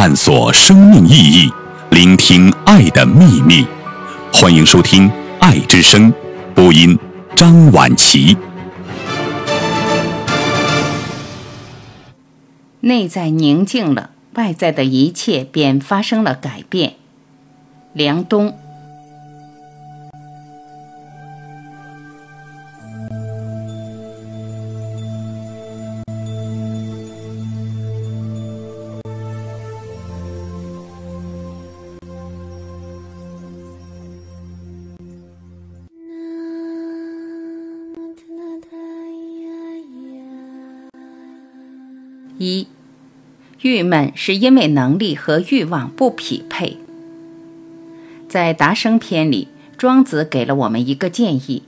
探索生命意义，聆听爱的秘密。欢迎收听《爱之声》，播音张婉琪。内在宁静了，外在的一切便发生了改变。梁冬。郁闷是因为能力和欲望不匹配。在《达生篇》里，庄子给了我们一个建议：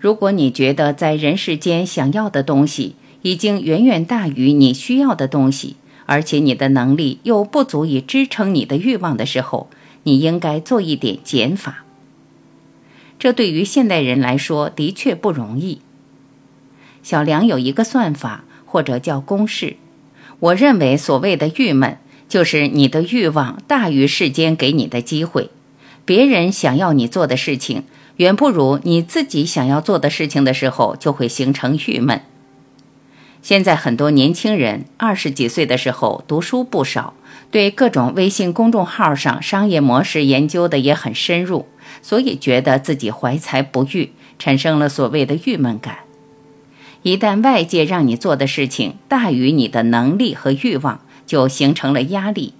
如果你觉得在人世间想要的东西已经远远大于你需要的东西，而且你的能力又不足以支撑你的欲望的时候，你应该做一点减法。这对于现代人来说的确不容易。小梁有一个算法。或者叫公式，我认为所谓的郁闷，就是你的欲望大于世间给你的机会。别人想要你做的事情，远不如你自己想要做的事情的时候，就会形成郁闷。现在很多年轻人二十几岁的时候读书不少，对各种微信公众号上商业模式研究的也很深入，所以觉得自己怀才不遇，产生了所谓的郁闷感。一旦外界让你做的事情大于你的能力和欲望，就形成了压力。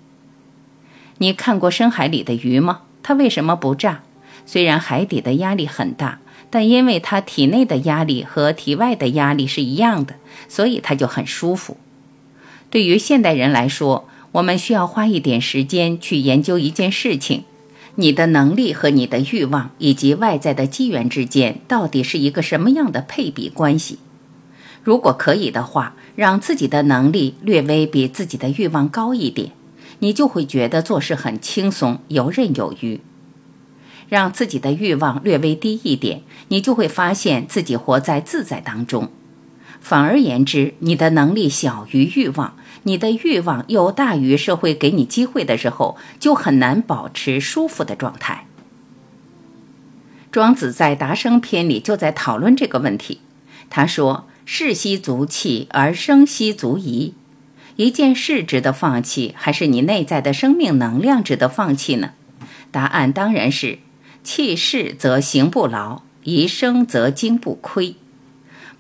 你看过深海里的鱼吗？它为什么不炸？虽然海底的压力很大，但因为它体内的压力和体外的压力是一样的，所以它就很舒服。对于现代人来说，我们需要花一点时间去研究一件事情：你的能力和你的欲望以及外在的机缘之间，到底是一个什么样的配比关系？如果可以的话，让自己的能力略微比自己的欲望高一点，你就会觉得做事很轻松、游刃有余；让自己的欲望略微低一点，你就会发现自己活在自在当中。反而言之，你的能力小于欲望，你的欲望又大于社会给你机会的时候，就很难保持舒服的状态。庄子在《达生篇》里就在讨论这个问题，他说。事息足气，而生息足疑。一件事值得放弃，还是你内在的生命能量值得放弃呢？答案当然是：气势则行不劳，一生则精不亏。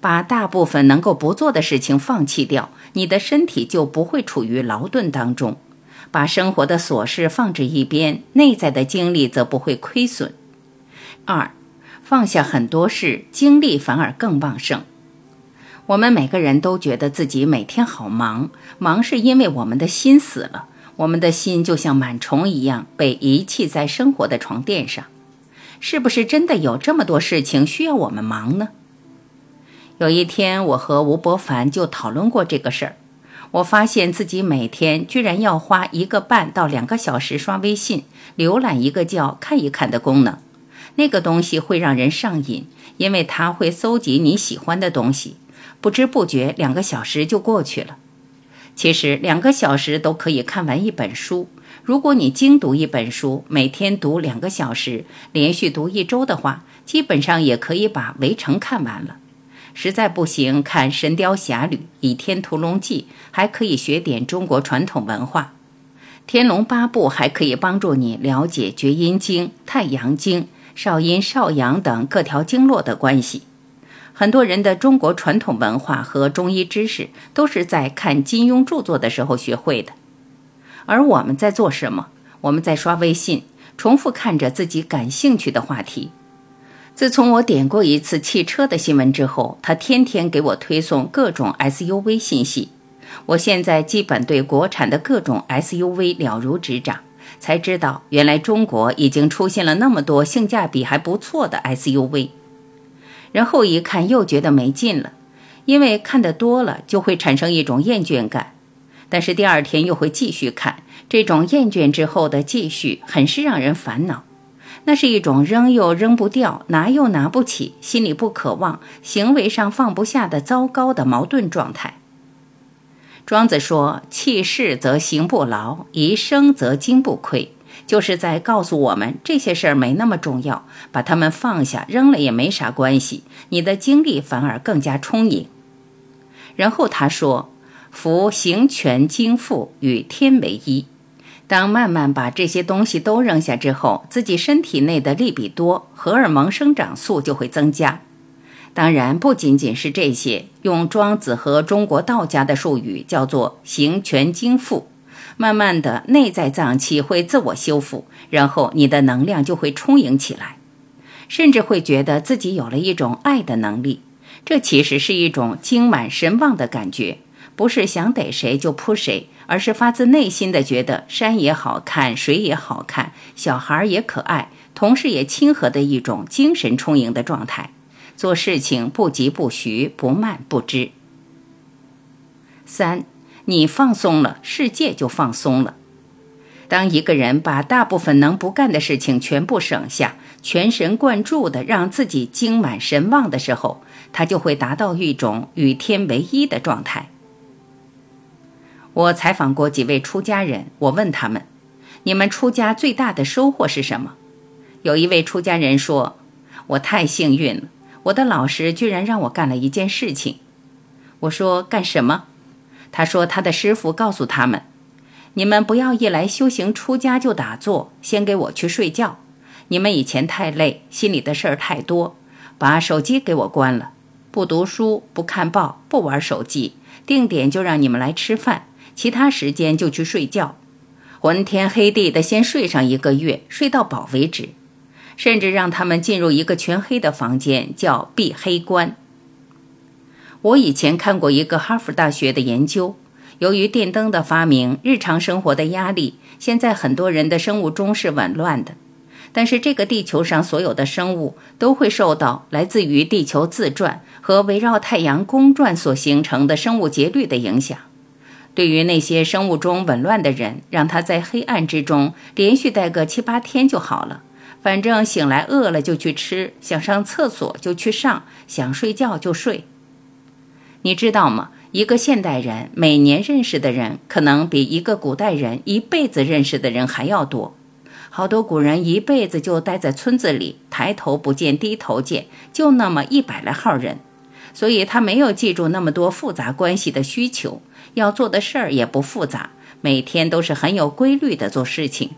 把大部分能够不做的事情放弃掉，你的身体就不会处于劳顿当中。把生活的琐事放置一边，内在的精力则不会亏损。二，放下很多事，精力反而更旺盛。我们每个人都觉得自己每天好忙，忙是因为我们的心死了。我们的心就像螨虫一样被遗弃在生活的床垫上。是不是真的有这么多事情需要我们忙呢？有一天，我和吴伯凡就讨论过这个事儿。我发现自己每天居然要花一个半到两个小时刷微信，浏览一个叫“看一看”的功能。那个东西会让人上瘾，因为它会搜集你喜欢的东西。不知不觉，两个小时就过去了。其实，两个小时都可以看完一本书。如果你精读一本书，每天读两个小时，连续读一周的话，基本上也可以把《围城》看完了。实在不行，看《神雕侠侣》《倚天屠龙记》，还可以学点中国传统文化。《天龙八部》还可以帮助你了解厥阴经、太阳经、少阴、少阳等各条经络的关系。很多人的中国传统文化和中医知识都是在看金庸著作的时候学会的，而我们在做什么？我们在刷微信，重复看着自己感兴趣的话题。自从我点过一次汽车的新闻之后，他天天给我推送各种 SUV 信息，我现在基本对国产的各种 SUV 了如指掌，才知道原来中国已经出现了那么多性价比还不错的 SUV。然后一看又觉得没劲了，因为看得多了就会产生一种厌倦感，但是第二天又会继续看，这种厌倦之后的继续很是让人烦恼。那是一种扔又扔不掉，拿又拿不起，心里不渴望，行为上放不下的糟糕的矛盾状态。庄子说：“弃势则行不劳，一生则精不亏。”就是在告诉我们，这些事儿没那么重要，把它们放下扔了也没啥关系，你的精力反而更加充盈。然后他说：“夫行权精富，与天为一。当慢慢把这些东西都扔下之后，自己身体内的利比多、荷尔蒙生长素就会增加。”当然，不仅仅是这些。用庄子和中国道家的术语，叫做“行全精复”。慢慢的，内在脏器会自我修复，然后你的能量就会充盈起来，甚至会觉得自己有了一种爱的能力。这其实是一种精满神旺的感觉，不是想逮谁就扑谁，而是发自内心的觉得山也好看，水也好看，小孩也可爱，同事也亲和的一种精神充盈的状态。做事情不急不徐，不慢不知。三，你放松了，世界就放松了。当一个人把大部分能不干的事情全部省下，全神贯注的让自己精满神旺的时候，他就会达到一种与天为一的状态。我采访过几位出家人，我问他们：“你们出家最大的收获是什么？”有一位出家人说：“我太幸运了。”我的老师居然让我干了一件事情，我说干什么？他说他的师傅告诉他们，你们不要一来修行出家就打坐，先给我去睡觉。你们以前太累，心里的事儿太多，把手机给我关了，不读书，不看报，不玩手机，定点就让你们来吃饭，其他时间就去睡觉，昏天黑地的先睡上一个月，睡到饱为止。甚至让他们进入一个全黑的房间，叫闭黑关。我以前看过一个哈佛大学的研究，由于电灯的发明，日常生活的压力，现在很多人的生物钟是紊乱的。但是这个地球上所有的生物都会受到来自于地球自转和围绕太阳公转所形成的生物节律的影响。对于那些生物钟紊乱的人，让他在黑暗之中连续待个七八天就好了。反正醒来饿了就去吃，想上厕所就去上，想睡觉就睡。你知道吗？一个现代人每年认识的人，可能比一个古代人一辈子认识的人还要多。好多古人一辈子就待在村子里，抬头不见低头见，就那么一百来号人，所以他没有记住那么多复杂关系的需求，要做的事儿也不复杂，每天都是很有规律的做事情。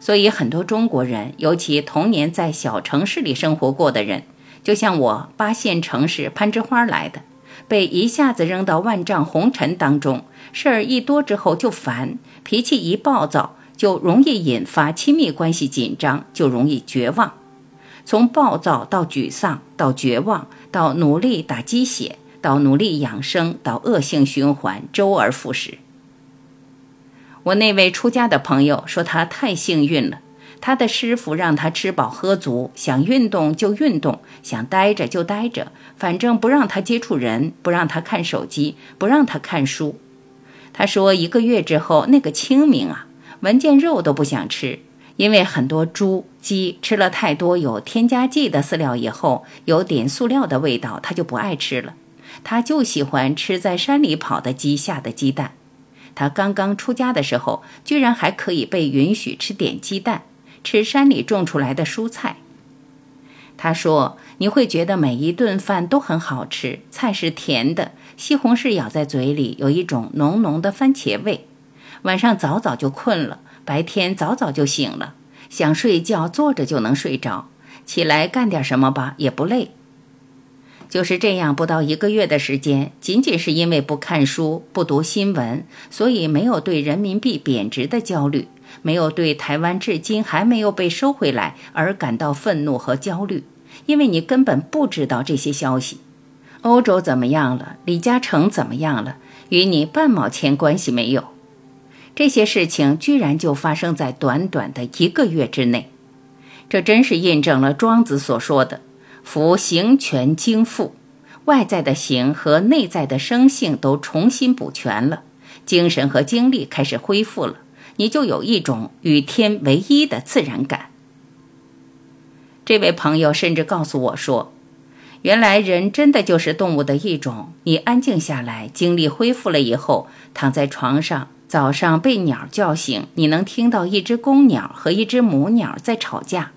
所以，很多中国人，尤其童年在小城市里生活过的人，就像我八线城市攀枝花来的，被一下子扔到万丈红尘当中，事儿一多之后就烦，脾气一暴躁，就容易引发亲密关系紧张，就容易绝望。从暴躁到沮丧，到绝望，到努力打鸡血，到努力养生，到恶性循环，周而复始。我那位出家的朋友说，他太幸运了。他的师傅让他吃饱喝足，想运动就运动，想待着就待着，反正不让他接触人，不让他看手机，不让他看书。他说，一个月之后，那个清明啊，闻见肉都不想吃，因为很多猪、鸡吃了太多有添加剂的饲料以后，有点塑料的味道，他就不爱吃了。他就喜欢吃在山里跑的鸡下的鸡蛋。他刚刚出家的时候，居然还可以被允许吃点鸡蛋，吃山里种出来的蔬菜。他说：“你会觉得每一顿饭都很好吃，菜是甜的，西红柿咬在嘴里有一种浓浓的番茄味。晚上早早就困了，白天早早就醒了，想睡觉坐着就能睡着，起来干点什么吧也不累。”就是这样，不到一个月的时间，仅仅是因为不看书、不读新闻，所以没有对人民币贬值的焦虑，没有对台湾至今还没有被收回来而感到愤怒和焦虑，因为你根本不知道这些消息。欧洲怎么样了？李嘉诚怎么样了？与你半毛钱关系没有。这些事情居然就发生在短短的一个月之内，这真是印证了庄子所说的。夫形全精复，外在的形和内在的生性都重新补全了，精神和精力开始恢复了，你就有一种与天为一的自然感。这位朋友甚至告诉我说，原来人真的就是动物的一种。你安静下来，精力恢复了以后，躺在床上，早上被鸟叫醒，你能听到一只公鸟和一只母鸟在吵架，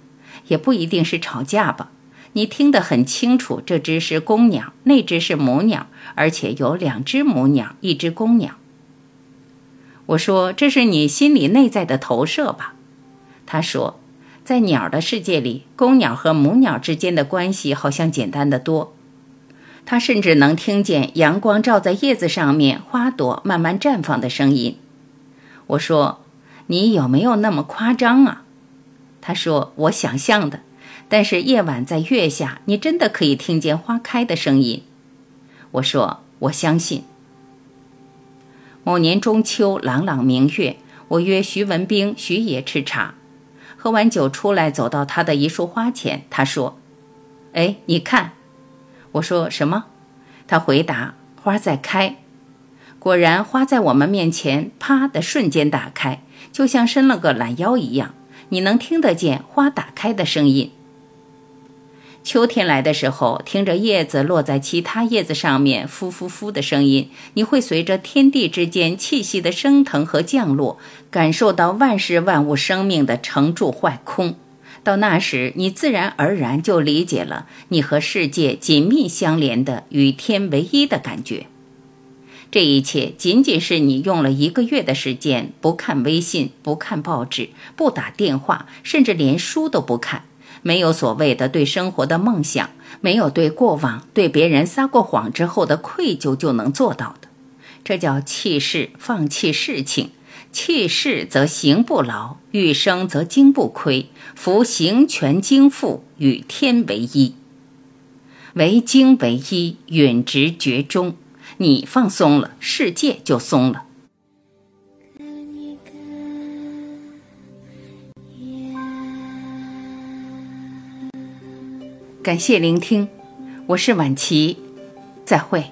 也不一定是吵架吧？你听得很清楚，这只是公鸟，那只是母鸟，而且有两只母鸟，一只公鸟。我说：“这是你心里内在的投射吧？”他说：“在鸟的世界里，公鸟和母鸟之间的关系好像简单的多。他甚至能听见阳光照在叶子上面，花朵慢慢绽放的声音。”我说：“你有没有那么夸张啊？”他说：“我想象的，但是夜晚在月下，你真的可以听见花开的声音。”我说：“我相信。”某年中秋，朗朗明月，我约徐文兵、徐爷吃茶。喝完酒出来，走到他的一束花前，他说：“哎，你看。”我说：“什么？”他回答：“花在开。”果然，花在我们面前，啪的瞬间打开，就像伸了个懒腰一样，你能听得见花打开的声音。秋天来的时候，听着叶子落在其他叶子上面“呼呼呼”的声音，你会随着天地之间气息的升腾和降落，感受到万事万物生命的成住坏空。到那时，你自然而然就理解了你和世界紧密相连的与天为一的感觉。这一切仅仅是你用了一个月的时间，不看微信，不看报纸，不打电话，甚至连书都不看。没有所谓的对生活的梦想，没有对过往对别人撒过谎之后的愧疚就能做到的，这叫弃世，放弃事情。弃世则行不劳，欲生则精不亏。夫行全精复，与天为一，为精为一，允直绝中。你放松了，世界就松了。感谢聆听，我是晚琪，再会。